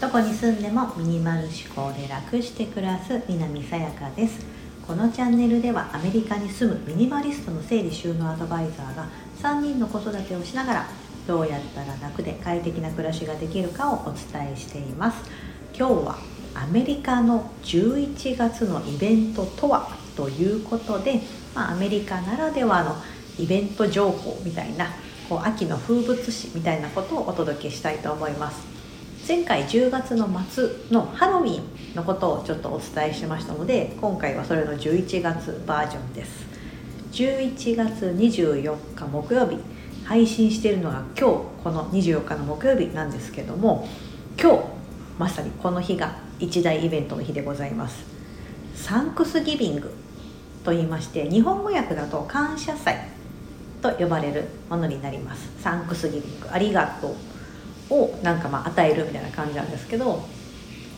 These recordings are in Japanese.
どこに住んでもミニマル思考で楽して暮らす南さやかです。このチャンネルではアメリカに住むミニマリストの整理収納アドバイザーが3人の子育てをしながらどうやったら楽で快適な暮らしができるかをお伝えしています。今日はアメリカの11月のイベントとは？ということで、まあ、アメリカならではのイベント情報みたいなこう秋の風物詩みたいなことをお届けしたいと思います。前回10月の末のハロウィンのことをちょっとお伝えしましたので今回はそれの11月バージョンです。11月24日木曜日配信しているのが今日この24日の木曜日なんですけども今日まさにこの日が一大イベントの日でございます。サンクスギビングと言いまして日本語訳だと感謝祭。と呼ばれるものになります。 Thanksgiving ありがとうをなんかまあ与えるみたいな感じなんですけど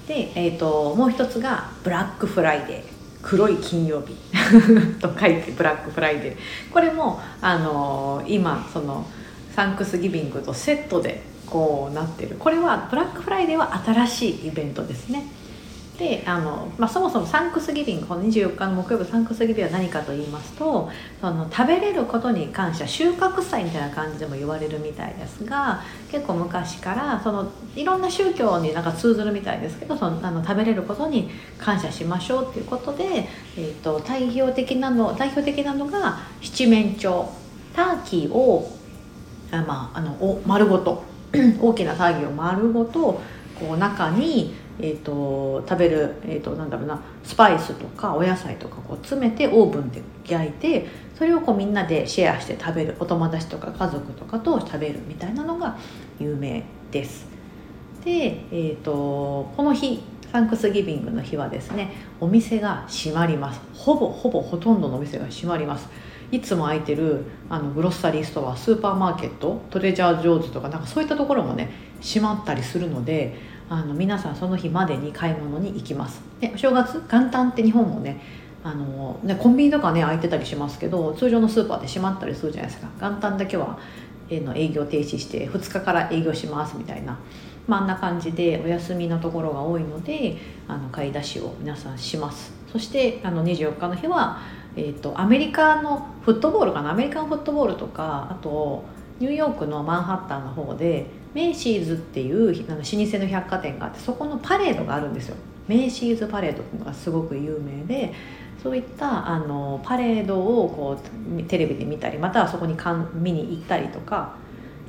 で、えーと、もう一つがブラックフライデー黒い金曜日 と書いてブラックフライデー。これもあの今その Thanksgiving とセットでこうなってる。これはブラックフライデーは新しいイベントですね。であの、まあ、そもそもサンクスギビングこの24日の木曜日サンクスギビングは何かと言いますとその食べれることに関しては収穫祭みたいな感じでも言われるみたいですが結構昔からそのいろんな宗教になんか通ずるみたいですけどそのあの食べれることに感謝しましょうっていうことで、えーと、代表的なの代表的なのが七面鳥ターキーをあ、まあ、あのお丸ごと 大きなターキーを丸ごとこう中にえーと、食べる、えーと、なんだろうなスパイスとかお野菜とかこう詰めてオーブンで焼いてそれをこうみんなでシェアして食べるお友達とか家族とかと食べるみたいなのが有名です。で、えーと、この日サンクスギビングの日はですねお店が閉まりますほぼほぼほとんどのお店が閉まりますいつも空いてるあのグロッサリーストアスーパーマーケットトレジャー・ジョーズとかなんかそういったところもね閉まったりするのであの皆さんその日までに買い物に行きます。でお正月元旦って日本もねあのねコンビニとかね開いてたりしますけど通常のスーパーで閉まったりするじゃないですか。元旦だけは、えの営業停止して2日から営業しますみたいな、まあ、あんな感じでお休みのところが多いのであの買い出しを皆さんします。そしてあの24日の日は、えーと、アメリカのフットボールかな？アメリカンフットボールとかあとニューヨークのマンハッタンの方でメイシーズっていうあの老舗の百貨店があってそこのパレードがあるんですよ。メイシーズパレードっていうのがすごく有名でそういったあのパレードをこうテレビで見たりまたはそこにかん見に行ったりとか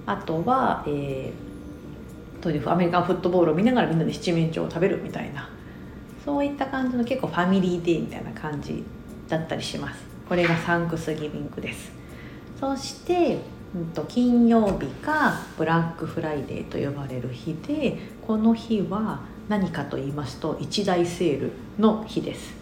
あとは、えー、トリフアメリカンフットボールを見ながらみんなで七面鳥を食べるみたいなそういった感じの結構ファミリーデーみたいな感じだったりします。これが Thanksgiving です。そしてうんと、金曜日かブラックフライデーと呼ばれる日でこの日は何かと言いますと一大セールの日です、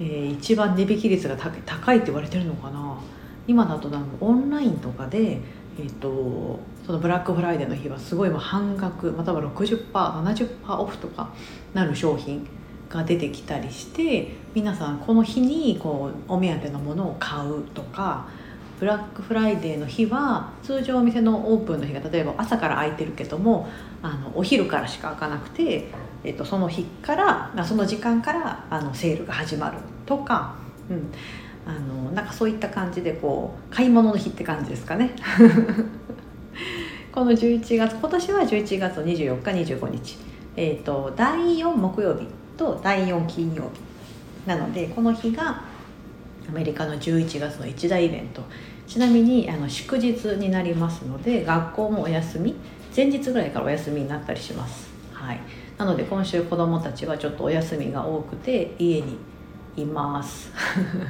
えー、一番値引き率が高いって言われてるのかな。今だとなんオンラインとかで、えーと、そのブラックフライデーの日はすごい半額または 60%70% オフとかなる商品が出てきたりして皆さんこの日にこうお目当てのものを買うとかブラックフライデーの日は通常お店のオープンの日が例えば朝から空いてるけどもあのお昼からしか開かなくて、えっと、その日からその時間からあのセールが始まるとか、うん、あのなんかそういった感じでこう買い物の日って感じですかね。この11月今年は11月24日25日、えーと第4木曜日と第4金曜日なのでこの日がアメリカの11月の一大イベント。ちなみにあの祝日になりますので学校もお休み。前日ぐらいからお休みになったりします、はい、なので今週子どもたちはちょっとお休みが多くて家にいます。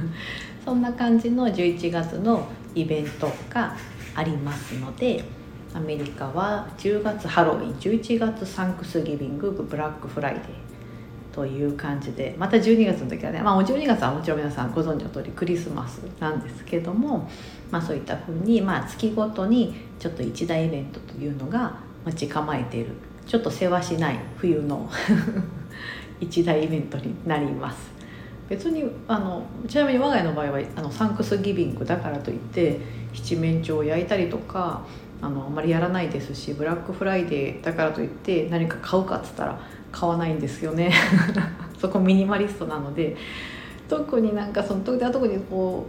そんな感じの11月のイベントがありますのでアメリカは10月ハロウィン11月 Thanksgiving ブラックフライデー。という感じでまた12月の時はね、まあ、12月はもちろん皆さんご存知の通りクリスマスなんですけども、まあ、そういったふうに、まあ、月ごとにちょっと一大イベントというのが待ち構えているちょっと忙しない冬の 一大イベントになります。別にあのちなみに我が家の場合はあのサンクスギビングだからといって七面鳥を焼いたりとかあのあまりやらないですしブラックフライデーだからといって何か買うかっつったら買わないんですよね。そこミニマリストなので特になんかその特にこ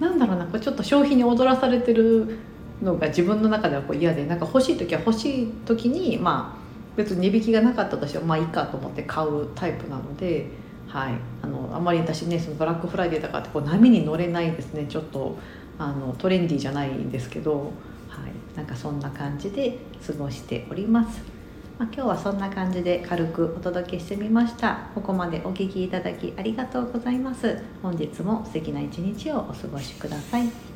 うなんだろうなこれちょっと消費に踊らされてるのが自分の中ではこう嫌でなんか欲しい時は欲しい時にまあ別に値引きがなかったとしてもまあいいかと思って買うタイプなので、はい、あのあんまり私ねそのブラックフライデーとかってこう波に乗れないですね。ちょっとあのトレンディーじゃないんですけど、はい、なんかそんな感じで過ごしております。ま、今日はそんな感じで軽くお届けしてみました。ここまでお聴きいただきありがとうございます。本日も素敵な一日をお過ごしください。